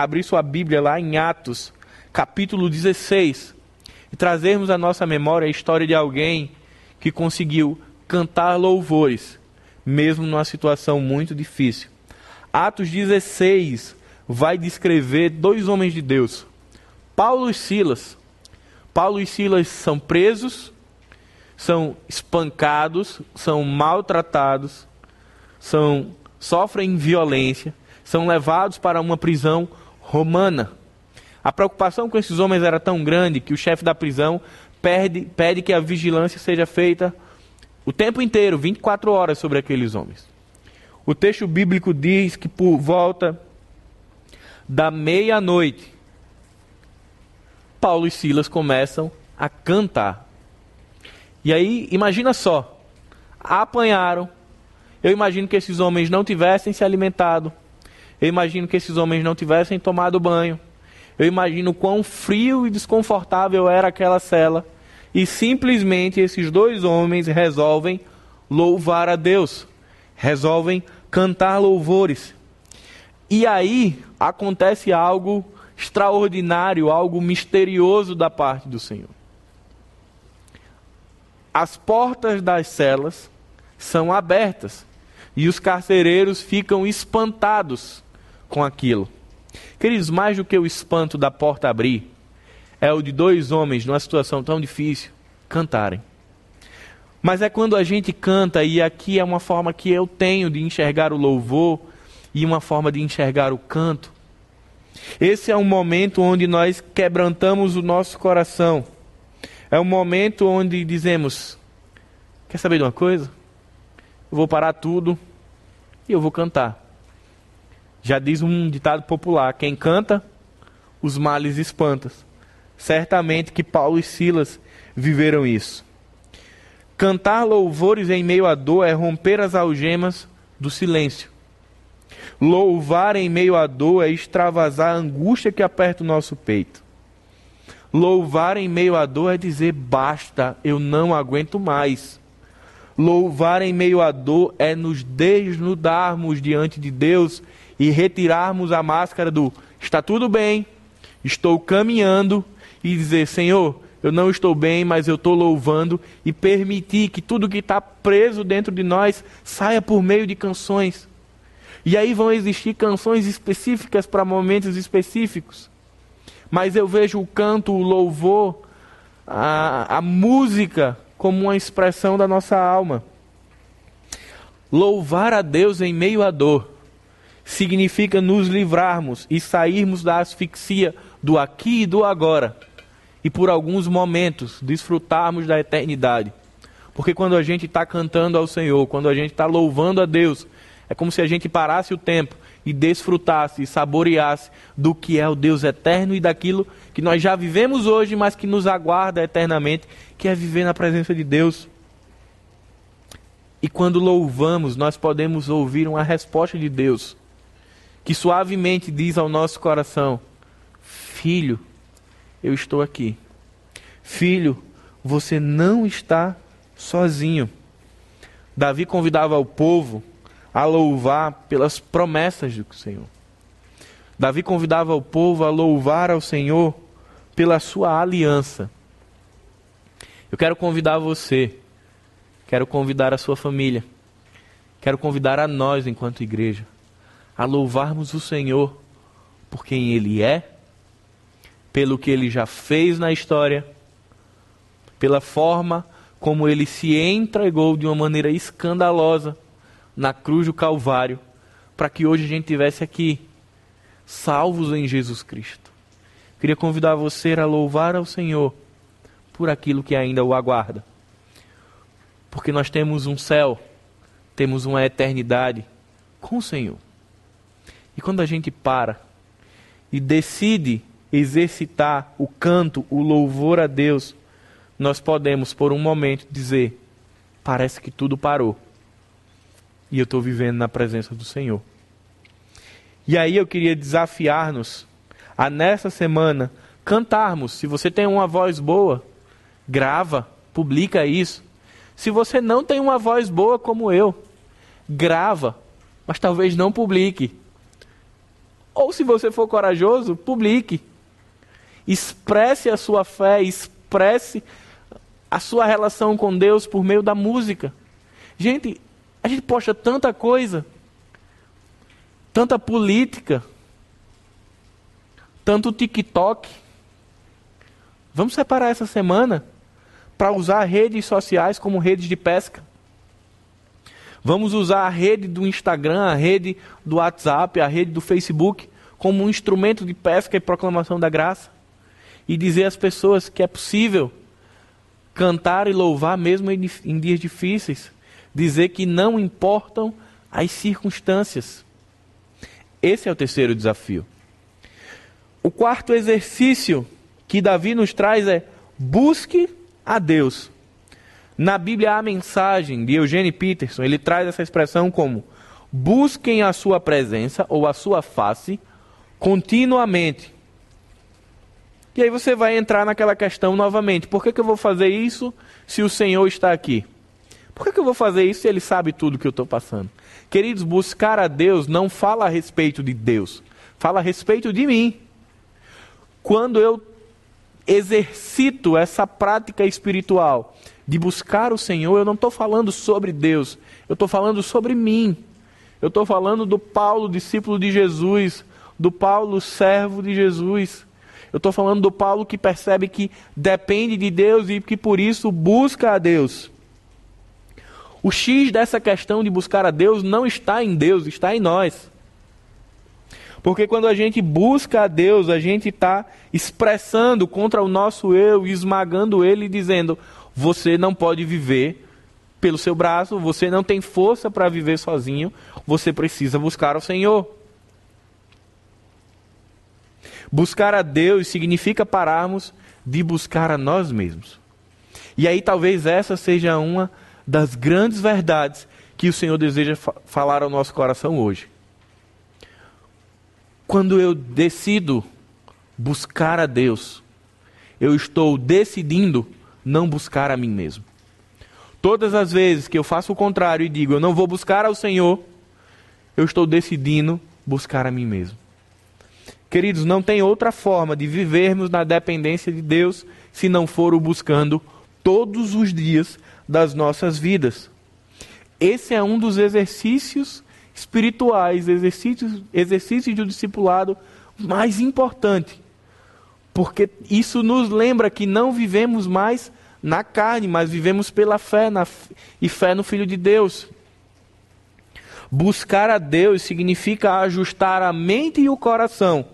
abrir sua Bíblia lá em Atos, capítulo 16, e trazermos à nossa memória a história de alguém que conseguiu cantar louvores, mesmo numa situação muito difícil. Atos 16 vai descrever dois homens de Deus, Paulo e Silas. Paulo e Silas são presos, são espancados, são maltratados, são sofrem violência, são levados para uma prisão romana. A preocupação com esses homens era tão grande que o chefe da prisão pede, pede que a vigilância seja feita o tempo inteiro, 24 horas, sobre aqueles homens. O texto bíblico diz que por volta da meia-noite, Paulo e Silas começam a cantar. E aí, imagina só, apanharam. Eu imagino que esses homens não tivessem se alimentado. Eu imagino que esses homens não tivessem tomado banho. Eu imagino quão frio e desconfortável era aquela cela. E simplesmente esses dois homens resolvem louvar a Deus, resolvem cantar louvores. E aí acontece algo extraordinário, algo misterioso da parte do Senhor. As portas das celas são abertas e os carcereiros ficam espantados com aquilo. Queridos, mais do que o espanto da porta abrir, é o de dois homens numa situação tão difícil cantarem. Mas é quando a gente canta, e aqui é uma forma que eu tenho de enxergar o louvor e uma forma de enxergar o canto. Esse é um momento onde nós quebrantamos o nosso coração. É um momento onde dizemos: Quer saber de uma coisa? Eu vou parar tudo e eu vou cantar. Já diz um ditado popular: quem canta, os males espanta. Certamente que Paulo e Silas viveram isso. Cantar louvores em meio à dor é romper as algemas do silêncio. Louvar em meio à dor é extravasar a angústia que aperta o nosso peito. Louvar em meio à dor é dizer basta, eu não aguento mais. Louvar em meio à dor é nos desnudarmos diante de Deus e retirarmos a máscara do está tudo bem, estou caminhando e dizer: Senhor, eu não estou bem, mas eu estou louvando e permitir que tudo que está preso dentro de nós saia por meio de canções. E aí vão existir canções específicas para momentos específicos. Mas eu vejo o canto, o louvor, a, a música como uma expressão da nossa alma. Louvar a Deus em meio à dor significa nos livrarmos e sairmos da asfixia do aqui e do agora e por alguns momentos desfrutarmos da eternidade. Porque quando a gente está cantando ao Senhor, quando a gente está louvando a Deus, é como se a gente parasse o tempo e desfrutasse e saboreasse do que é o Deus eterno e daquilo que nós já vivemos hoje, mas que nos aguarda eternamente, que é viver na presença de Deus. E quando louvamos, nós podemos ouvir uma resposta de Deus, que suavemente diz ao nosso coração: Filho, eu estou aqui. Filho, você não está sozinho. Davi convidava o povo a louvar pelas promessas do Senhor. Davi convidava o povo a louvar ao Senhor pela sua aliança. Eu quero convidar você, quero convidar a sua família, quero convidar a nós, enquanto igreja, a louvarmos o Senhor por quem Ele é, pelo que Ele já fez na história, pela forma como Ele se entregou de uma maneira escandalosa na cruz do Calvário, para que hoje a gente tivesse aqui, salvos em Jesus Cristo. Queria convidar você a louvar ao Senhor por aquilo que ainda o aguarda. Porque nós temos um céu, temos uma eternidade com o Senhor. E quando a gente para e decide exercitar o canto, o louvor a Deus, nós podemos por um momento dizer: parece que tudo parou e eu estou vivendo na presença do Senhor. E aí eu queria desafiar-nos a nessa semana cantarmos. Se você tem uma voz boa, grava, publica isso. Se você não tem uma voz boa como eu, grava, mas talvez não publique. Ou se você for corajoso, publique. Expresse a sua fé, expresse a sua relação com Deus por meio da música. Gente, a gente posta tanta coisa, tanta política, tanto TikTok. Vamos separar essa semana para usar redes sociais como redes de pesca. Vamos usar a rede do Instagram, a rede do WhatsApp, a rede do Facebook como um instrumento de pesca e proclamação da graça. E dizer às pessoas que é possível cantar e louvar mesmo em dias difíceis. Dizer que não importam as circunstâncias. Esse é o terceiro desafio. O quarto exercício que Davi nos traz é busque a Deus. Na Bíblia a mensagem de Eugene Peterson, ele traz essa expressão como busquem a sua presença ou a sua face continuamente. E aí você vai entrar naquela questão novamente: por que, que eu vou fazer isso se o Senhor está aqui? Por que, que eu vou fazer isso se Ele sabe tudo que eu estou passando? Queridos, buscar a Deus não fala a respeito de Deus, fala a respeito de mim. Quando eu exercito essa prática espiritual de buscar o Senhor, eu não estou falando sobre Deus, eu estou falando sobre mim. Eu estou falando do Paulo, discípulo de Jesus, do Paulo, servo de Jesus. Eu estou falando do Paulo que percebe que depende de Deus e que por isso busca a Deus. O X dessa questão de buscar a Deus não está em Deus, está em nós. Porque quando a gente busca a Deus, a gente está expressando contra o nosso eu, esmagando ele e dizendo: você não pode viver pelo seu braço, você não tem força para viver sozinho, você precisa buscar o Senhor. Buscar a Deus significa pararmos de buscar a nós mesmos. E aí talvez essa seja uma das grandes verdades que o Senhor deseja falar ao nosso coração hoje. Quando eu decido buscar a Deus, eu estou decidindo não buscar a mim mesmo. Todas as vezes que eu faço o contrário e digo eu não vou buscar ao Senhor, eu estou decidindo buscar a mim mesmo. Queridos, não tem outra forma de vivermos na dependência de Deus se não for o buscando todos os dias das nossas vidas. Esse é um dos exercícios espirituais, exercícios, exercícios do discipulado mais importante. Porque isso nos lembra que não vivemos mais na carne, mas vivemos pela fé na, e fé no Filho de Deus. Buscar a Deus significa ajustar a mente e o coração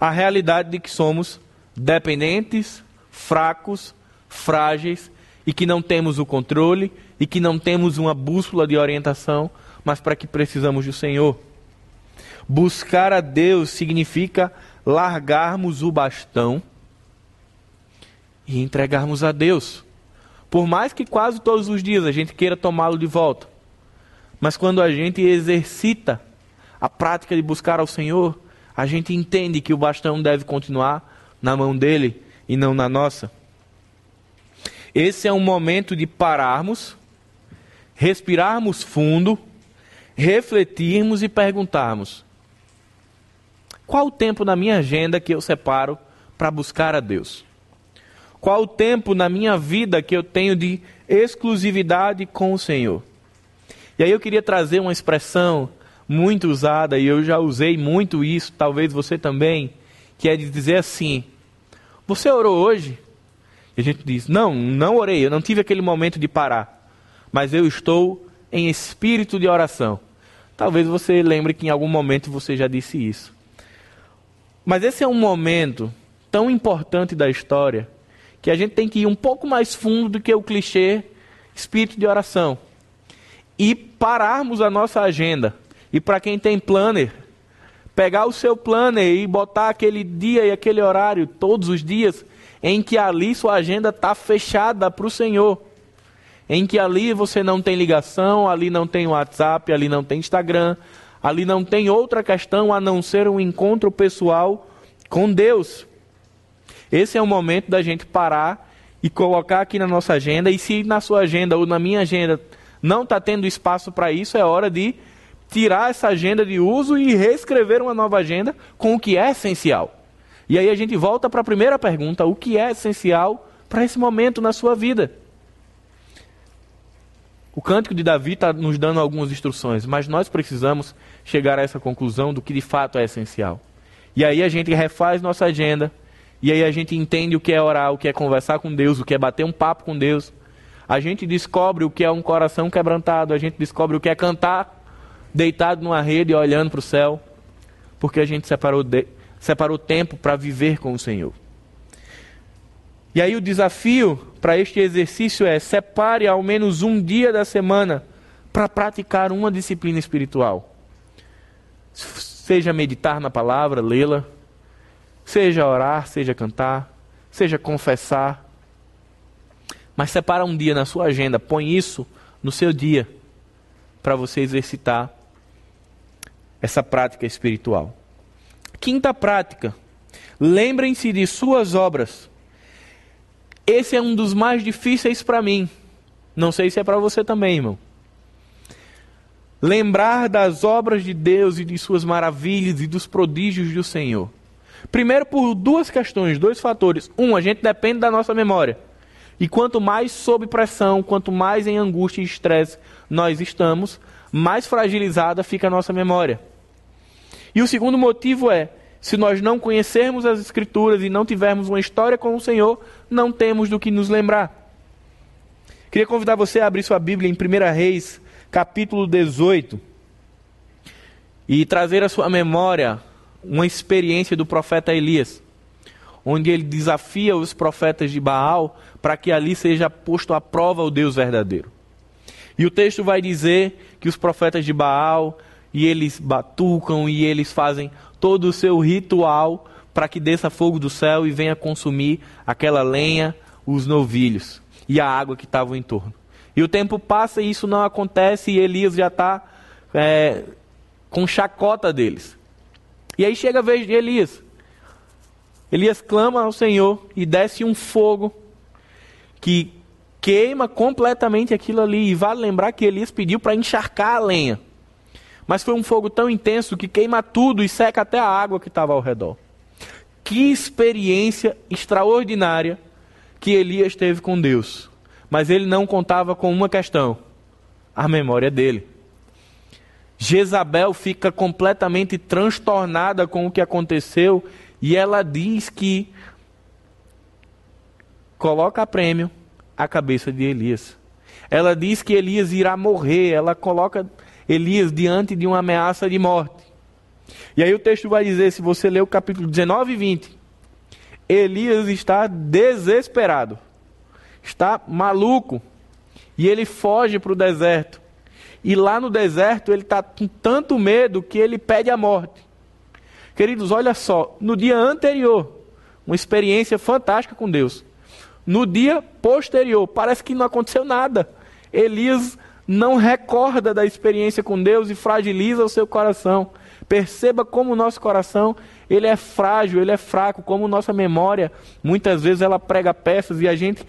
à realidade de que somos dependentes, fracos, frágeis e que não temos o controle e que não temos uma bússola de orientação mas para que precisamos do Senhor. Buscar a Deus significa largarmos o bastão e entregarmos a Deus. Por mais que quase todos os dias a gente queira tomá-lo de volta, mas quando a gente exercita a prática de buscar ao Senhor, a gente entende que o bastão deve continuar na mão dele e não na nossa. Esse é um momento de pararmos, respirarmos fundo refletirmos e perguntarmos: qual o tempo na minha agenda que eu separo para buscar a Deus? Qual o tempo na minha vida que eu tenho de exclusividade com o Senhor? E aí eu queria trazer uma expressão muito usada, e eu já usei muito isso, talvez você também, que é de dizer assim: Você orou hoje? E a gente diz: Não, não orei, eu não tive aquele momento de parar, mas eu estou em espírito de oração. Talvez você lembre que em algum momento você já disse isso. Mas esse é um momento tão importante da história que a gente tem que ir um pouco mais fundo do que o clichê espírito de oração e pararmos a nossa agenda. E para quem tem planner, pegar o seu planner e botar aquele dia e aquele horário todos os dias em que ali sua agenda está fechada para o Senhor em que ali você não tem ligação, ali não tem WhatsApp, ali não tem Instagram, Ali não tem outra questão a não ser um encontro pessoal com Deus. Esse é o momento da gente parar e colocar aqui na nossa agenda. E se na sua agenda ou na minha agenda não está tendo espaço para isso, é hora de tirar essa agenda de uso e reescrever uma nova agenda com o que é essencial. E aí a gente volta para a primeira pergunta: o que é essencial para esse momento na sua vida? O cântico de Davi está nos dando algumas instruções, mas nós precisamos chegar a essa conclusão do que de fato é essencial. E aí a gente refaz nossa agenda, e aí a gente entende o que é orar, o que é conversar com Deus, o que é bater um papo com Deus. A gente descobre o que é um coração quebrantado, a gente descobre o que é cantar deitado numa rede olhando para o céu, porque a gente separou, de, separou tempo para viver com o Senhor. E aí o desafio para este exercício é: separe ao menos um dia da semana para praticar uma disciplina espiritual. Seja meditar na palavra, lê-la, seja orar, seja cantar, seja confessar. Mas separa um dia na sua agenda, põe isso no seu dia para você exercitar essa prática espiritual. Quinta prática: lembrem-se de suas obras esse é um dos mais difíceis para mim. Não sei se é para você também, irmão. Lembrar das obras de Deus e de suas maravilhas e dos prodígios do Senhor. Primeiro, por duas questões, dois fatores. Um, a gente depende da nossa memória. E quanto mais sob pressão, quanto mais em angústia e estresse nós estamos, mais fragilizada fica a nossa memória. E o segundo motivo é se nós não conhecermos as Escrituras e não tivermos uma história com o Senhor, não temos do que nos lembrar. Queria convidar você a abrir sua Bíblia em 1 Reis, capítulo 18, e trazer à sua memória uma experiência do profeta Elias, onde ele desafia os profetas de Baal para que ali seja posto à prova o Deus verdadeiro. E o texto vai dizer que os profetas de Baal e eles batucam e eles fazem todo o seu ritual para que desça fogo do céu e venha consumir aquela lenha, os novilhos e a água que estava em torno. E o tempo passa e isso não acontece e Elias já está é, com chacota deles. E aí chega a vez de Elias. Elias clama ao Senhor e desce um fogo que queima completamente aquilo ali. E vale lembrar que Elias pediu para encharcar a lenha. Mas foi um fogo tão intenso que queima tudo e seca até a água que estava ao redor. Que experiência extraordinária que Elias teve com Deus. Mas ele não contava com uma questão: a memória dele. Jezabel fica completamente transtornada com o que aconteceu e ela diz que coloca a prêmio a cabeça de Elias. Ela diz que Elias irá morrer, ela coloca Elias diante de uma ameaça de morte. E aí o texto vai dizer, se você ler o capítulo 19 e 20, Elias está desesperado, está maluco, e ele foge para o deserto. E lá no deserto ele está com tanto medo que ele pede a morte. Queridos, olha só, no dia anterior, uma experiência fantástica com Deus. No dia posterior, parece que não aconteceu nada. Elias não recorda da experiência com Deus e fragiliza o seu coração. Perceba como o nosso coração, ele é frágil, ele é fraco, como nossa memória, muitas vezes ela prega peças e a gente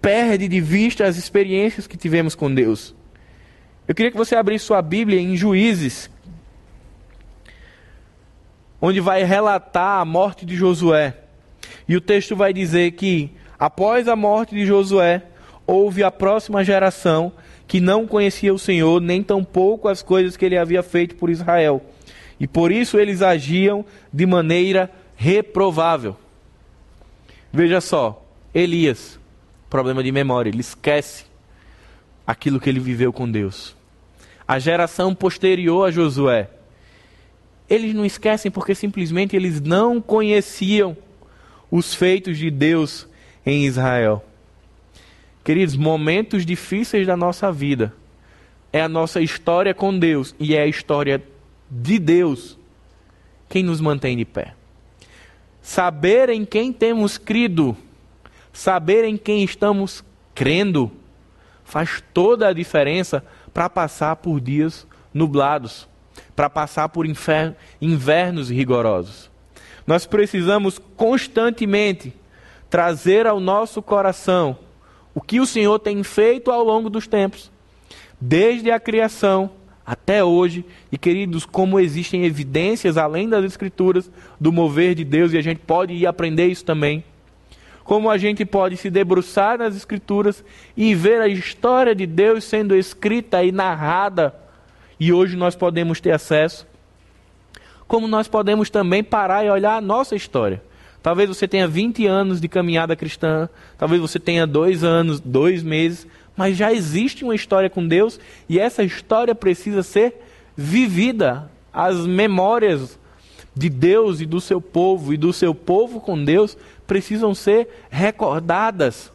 perde de vista as experiências que tivemos com Deus. Eu queria que você abrisse sua Bíblia em Juízes, onde vai relatar a morte de Josué. E o texto vai dizer que após a morte de Josué, houve a próxima geração que não conhecia o Senhor, nem tampouco as coisas que ele havia feito por Israel. E por isso eles agiam de maneira reprovável. Veja só, Elias, problema de memória, ele esquece aquilo que ele viveu com Deus. A geração posterior a Josué, eles não esquecem porque simplesmente eles não conheciam os feitos de Deus em Israel. Queridos, momentos difíceis da nossa vida é a nossa história com Deus e é a história de Deus quem nos mantém de pé. Saber em quem temos crido, saber em quem estamos crendo, faz toda a diferença para passar por dias nublados, para passar por invernos rigorosos. Nós precisamos constantemente trazer ao nosso coração o que o Senhor tem feito ao longo dos tempos, desde a criação até hoje. E queridos, como existem evidências além das Escrituras do mover de Deus, e a gente pode ir aprender isso também. Como a gente pode se debruçar nas Escrituras e ver a história de Deus sendo escrita e narrada, e hoje nós podemos ter acesso. Como nós podemos também parar e olhar a nossa história. Talvez você tenha 20 anos de caminhada cristã, talvez você tenha dois anos, dois meses, mas já existe uma história com Deus e essa história precisa ser vivida. As memórias de Deus e do seu povo e do seu povo com Deus precisam ser recordadas.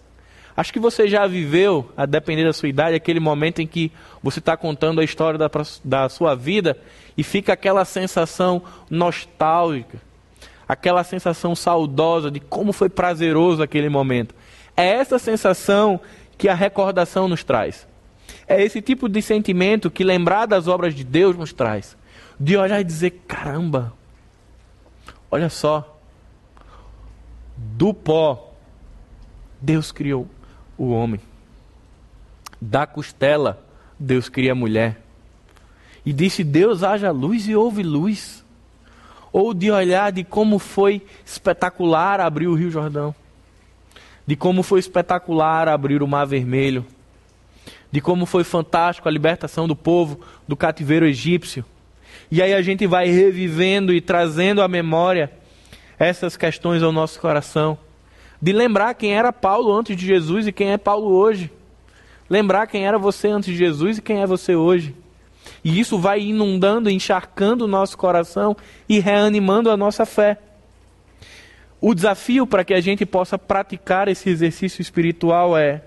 Acho que você já viveu, a depender da sua idade, aquele momento em que você está contando a história da, da sua vida e fica aquela sensação nostálgica, aquela sensação saudosa de como foi prazeroso aquele momento. É essa sensação que a recordação nos traz. É esse tipo de sentimento que lembrar das obras de Deus nos traz. De olhar e dizer: caramba, olha só, do pó, Deus criou o homem. Da costela, Deus cria a mulher. E disse: Deus haja luz e houve luz. Ou de olhar de como foi espetacular abrir o Rio Jordão de como foi espetacular abrir o Mar Vermelho, de como foi fantástico a libertação do povo do cativeiro egípcio. E aí a gente vai revivendo e trazendo à memória essas questões ao nosso coração. De lembrar quem era Paulo antes de Jesus e quem é Paulo hoje. Lembrar quem era você antes de Jesus e quem é você hoje. E isso vai inundando, encharcando o nosso coração e reanimando a nossa fé. O desafio para que a gente possa praticar esse exercício espiritual é: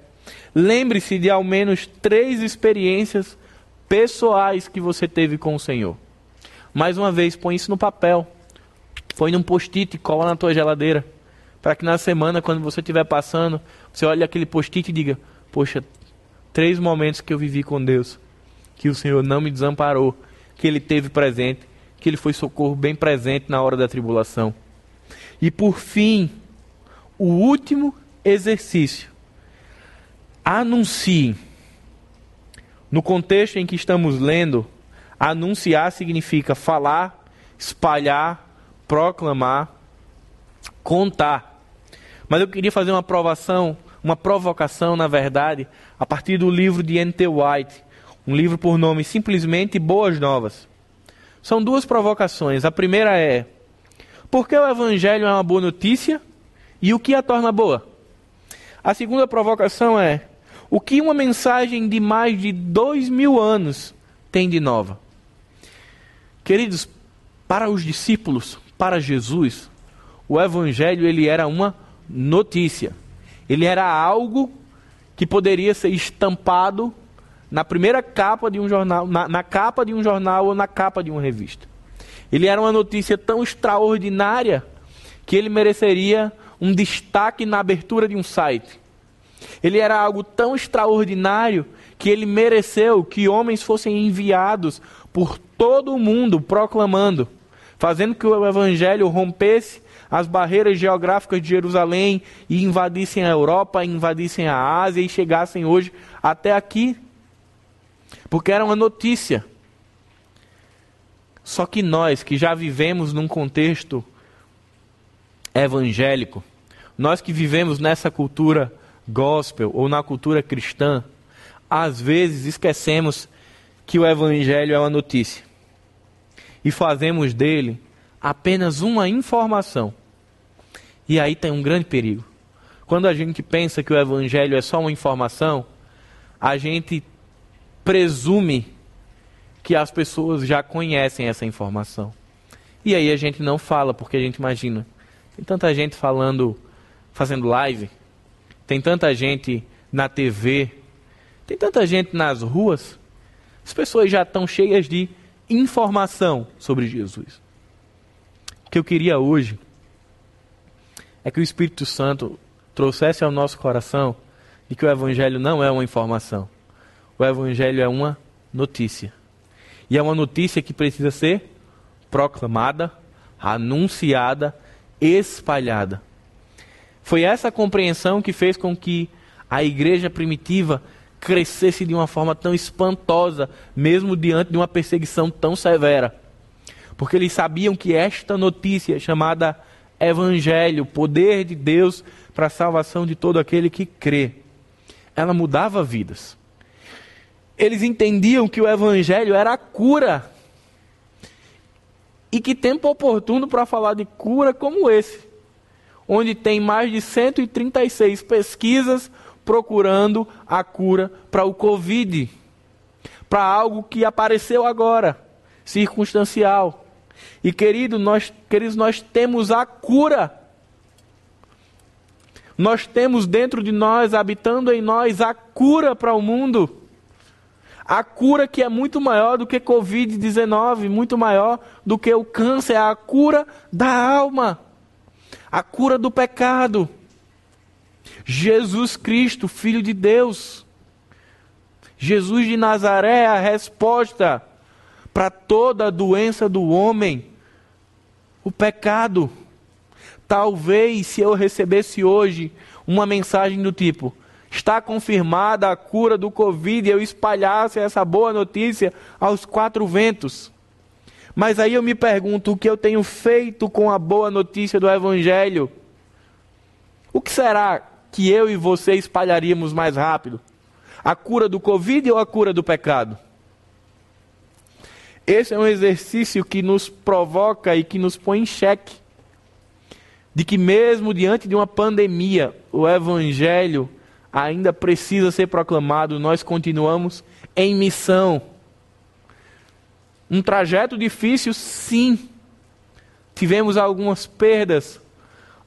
lembre-se de ao menos três experiências pessoais que você teve com o Senhor. Mais uma vez, põe isso no papel, põe num post-it e cola na tua geladeira, para que na semana, quando você estiver passando, você olhe aquele post-it e diga: Poxa, três momentos que eu vivi com Deus, que o Senhor não me desamparou, que Ele teve presente, que Ele foi socorro bem presente na hora da tribulação. E por fim, o último exercício. Anuncie. No contexto em que estamos lendo, anunciar significa falar, espalhar, proclamar, contar. Mas eu queria fazer uma provação, uma provocação, na verdade, a partir do livro de N.T. White, um livro por nome simplesmente Boas Novas. São duas provocações. A primeira é: porque o Evangelho é uma boa notícia e o que a torna boa? A segunda provocação é: o que uma mensagem de mais de dois mil anos tem de nova? Queridos, para os discípulos, para Jesus, o Evangelho ele era uma notícia. Ele era algo que poderia ser estampado na primeira capa de um jornal, na, na capa de um jornal ou na capa de uma revista. Ele era uma notícia tão extraordinária que ele mereceria um destaque na abertura de um site. Ele era algo tão extraordinário que ele mereceu que homens fossem enviados por todo o mundo proclamando, fazendo que o evangelho rompesse as barreiras geográficas de Jerusalém e invadissem a Europa, invadissem a Ásia e chegassem hoje até aqui. Porque era uma notícia. Só que nós que já vivemos num contexto evangélico, nós que vivemos nessa cultura gospel ou na cultura cristã, às vezes esquecemos que o evangelho é uma notícia e fazemos dele apenas uma informação. E aí tem um grande perigo. Quando a gente pensa que o evangelho é só uma informação, a gente presume que as pessoas já conhecem essa informação. E aí a gente não fala, porque a gente imagina. Tem tanta gente falando, fazendo live, tem tanta gente na TV, tem tanta gente nas ruas. As pessoas já estão cheias de informação sobre Jesus. O que eu queria hoje é que o Espírito Santo trouxesse ao nosso coração de que o Evangelho não é uma informação. O Evangelho é uma notícia. E é uma notícia que precisa ser proclamada, anunciada, espalhada. Foi essa compreensão que fez com que a igreja primitiva crescesse de uma forma tão espantosa, mesmo diante de uma perseguição tão severa. Porque eles sabiam que esta notícia, chamada Evangelho, poder de Deus para a salvação de todo aquele que crê, ela mudava vidas. Eles entendiam que o Evangelho era a cura. E que tempo oportuno para falar de cura como esse, onde tem mais de 136 pesquisas procurando a cura para o Covid, para algo que apareceu agora, circunstancial. E querido, nós, queridos, nós temos a cura. Nós temos dentro de nós, habitando em nós, a cura para o mundo. A cura que é muito maior do que Covid-19, muito maior do que o câncer, a cura da alma, a cura do pecado. Jesus Cristo, Filho de Deus. Jesus de Nazaré é a resposta para toda a doença do homem, o pecado. Talvez se eu recebesse hoje uma mensagem do tipo: está confirmada a cura do Covid e eu espalhasse essa boa notícia aos quatro ventos. Mas aí eu me pergunto o que eu tenho feito com a boa notícia do Evangelho. O que será que eu e você espalharíamos mais rápido? A cura do Covid ou a cura do pecado? Esse é um exercício que nos provoca e que nos põe em xeque. De que, mesmo diante de uma pandemia, o Evangelho ainda precisa ser proclamado, nós continuamos em missão. Um trajeto difícil, sim. Tivemos algumas perdas,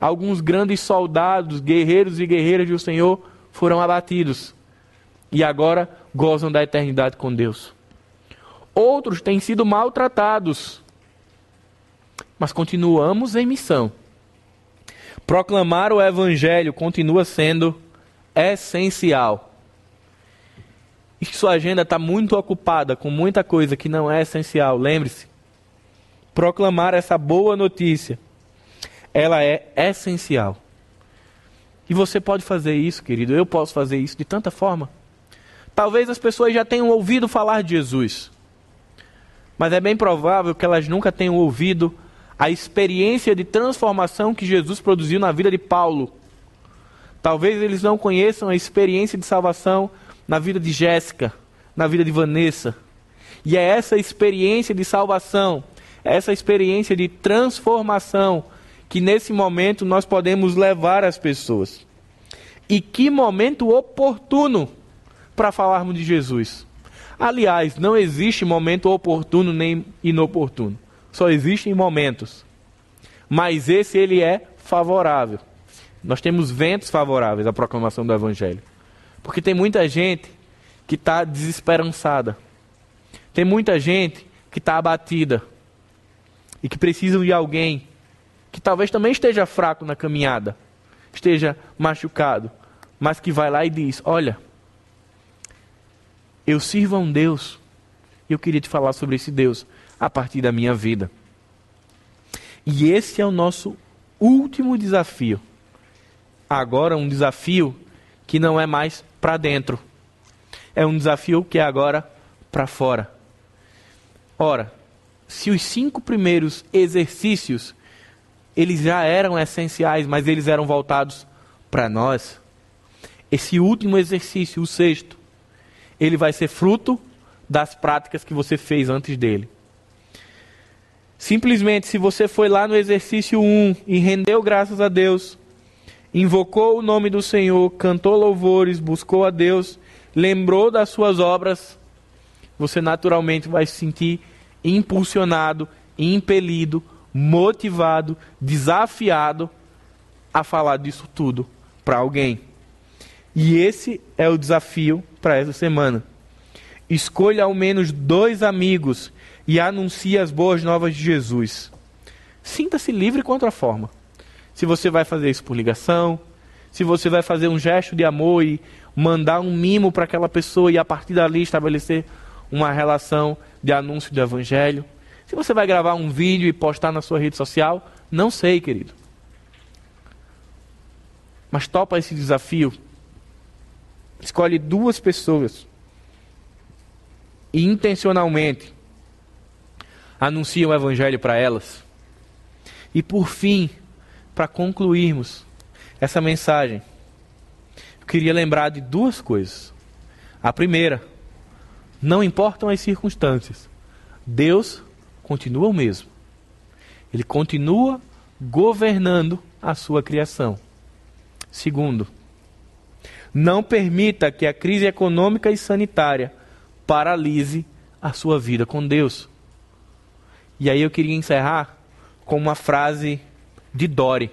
alguns grandes soldados, guerreiros e guerreiras do Senhor foram abatidos e agora gozam da eternidade com Deus. Outros têm sido maltratados, mas continuamos em missão. Proclamar o Evangelho continua sendo essencial. E sua agenda está muito ocupada com muita coisa que não é essencial, lembre-se. Proclamar essa boa notícia ela é essencial. E você pode fazer isso, querido. Eu posso fazer isso de tanta forma. Talvez as pessoas já tenham ouvido falar de Jesus, mas é bem provável que elas nunca tenham ouvido a experiência de transformação que Jesus produziu na vida de Paulo. Talvez eles não conheçam a experiência de salvação na vida de Jéssica, na vida de Vanessa. E é essa experiência de salvação, essa experiência de transformação que nesse momento nós podemos levar as pessoas. E que momento oportuno para falarmos de Jesus. Aliás, não existe momento oportuno nem inoportuno. Só existem momentos. Mas esse ele é favorável. Nós temos ventos favoráveis à proclamação do Evangelho. Porque tem muita gente que está desesperançada. Tem muita gente que está abatida. E que precisam de alguém que talvez também esteja fraco na caminhada, esteja machucado, mas que vai lá e diz: Olha, eu sirvo a um Deus, e eu queria te falar sobre esse Deus a partir da minha vida. E esse é o nosso último desafio. Agora, um desafio que não é mais para dentro, é um desafio que é agora para fora. Ora, se os cinco primeiros exercícios eles já eram essenciais, mas eles eram voltados para nós. Esse último exercício, o sexto, ele vai ser fruto das práticas que você fez antes dele. Simplesmente, se você foi lá no exercício 1 e rendeu graças a Deus, invocou o nome do Senhor, cantou louvores, buscou a Deus, lembrou das suas obras, você naturalmente vai se sentir impulsionado, impelido motivado, desafiado a falar disso tudo para alguém. E esse é o desafio para essa semana. Escolha ao menos dois amigos e anuncie as boas novas de Jesus. Sinta-se livre contra a forma. Se você vai fazer isso por ligação, se você vai fazer um gesto de amor e mandar um mimo para aquela pessoa e a partir dali estabelecer uma relação de anúncio do Evangelho. Se você vai gravar um vídeo e postar na sua rede social, não sei, querido. Mas topa esse desafio. Escolhe duas pessoas e intencionalmente anuncia o Evangelho para elas. E por fim, para concluirmos essa mensagem, eu queria lembrar de duas coisas. A primeira, não importam as circunstâncias, Deus continua o mesmo. Ele continua governando a sua criação. Segundo, não permita que a crise econômica e sanitária paralise a sua vida com Deus. E aí eu queria encerrar com uma frase de Dory.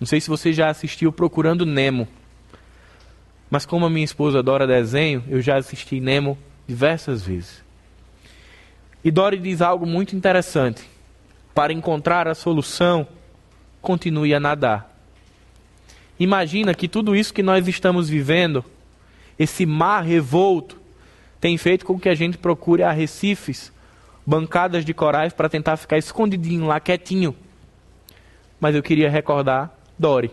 Não sei se você já assistiu Procurando Nemo. Mas como a minha esposa adora desenho, eu já assisti Nemo diversas vezes. E Dory diz algo muito interessante. Para encontrar a solução, continue a nadar. Imagina que tudo isso que nós estamos vivendo, esse mar revolto, tem feito com que a gente procure arrecifes, bancadas de corais para tentar ficar escondidinho lá, quietinho. Mas eu queria recordar Dory.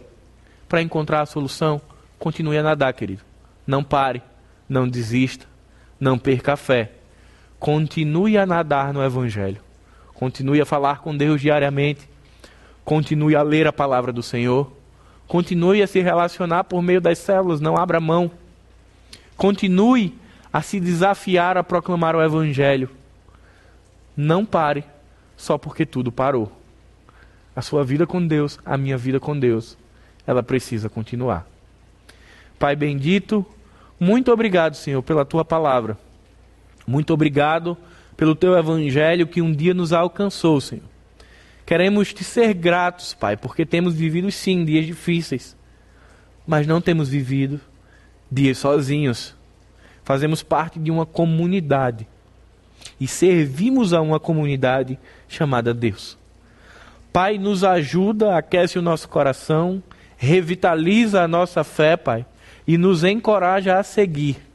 Para encontrar a solução, continue a nadar, querido. Não pare, não desista, não perca a fé. Continue a nadar no Evangelho. Continue a falar com Deus diariamente. Continue a ler a palavra do Senhor. Continue a se relacionar por meio das células. Não abra mão. Continue a se desafiar a proclamar o Evangelho. Não pare só porque tudo parou. A sua vida com Deus, a minha vida com Deus, ela precisa continuar. Pai bendito, muito obrigado, Senhor, pela tua palavra. Muito obrigado pelo teu evangelho que um dia nos alcançou, Senhor. Queremos te ser gratos, Pai, porque temos vivido sim dias difíceis, mas não temos vivido dias sozinhos. Fazemos parte de uma comunidade e servimos a uma comunidade chamada Deus. Pai, nos ajuda, aquece o nosso coração, revitaliza a nossa fé, Pai, e nos encoraja a seguir.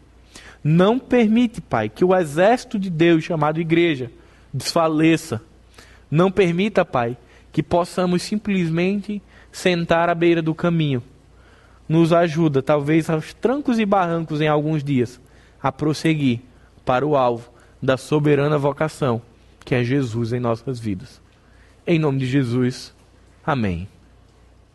Não permite, Pai, que o exército de Deus chamado igreja desfaleça. Não permita, Pai, que possamos simplesmente sentar à beira do caminho. Nos ajuda, talvez aos trancos e barrancos em alguns dias, a prosseguir para o alvo da soberana vocação, que é Jesus em nossas vidas. Em nome de Jesus. Amém.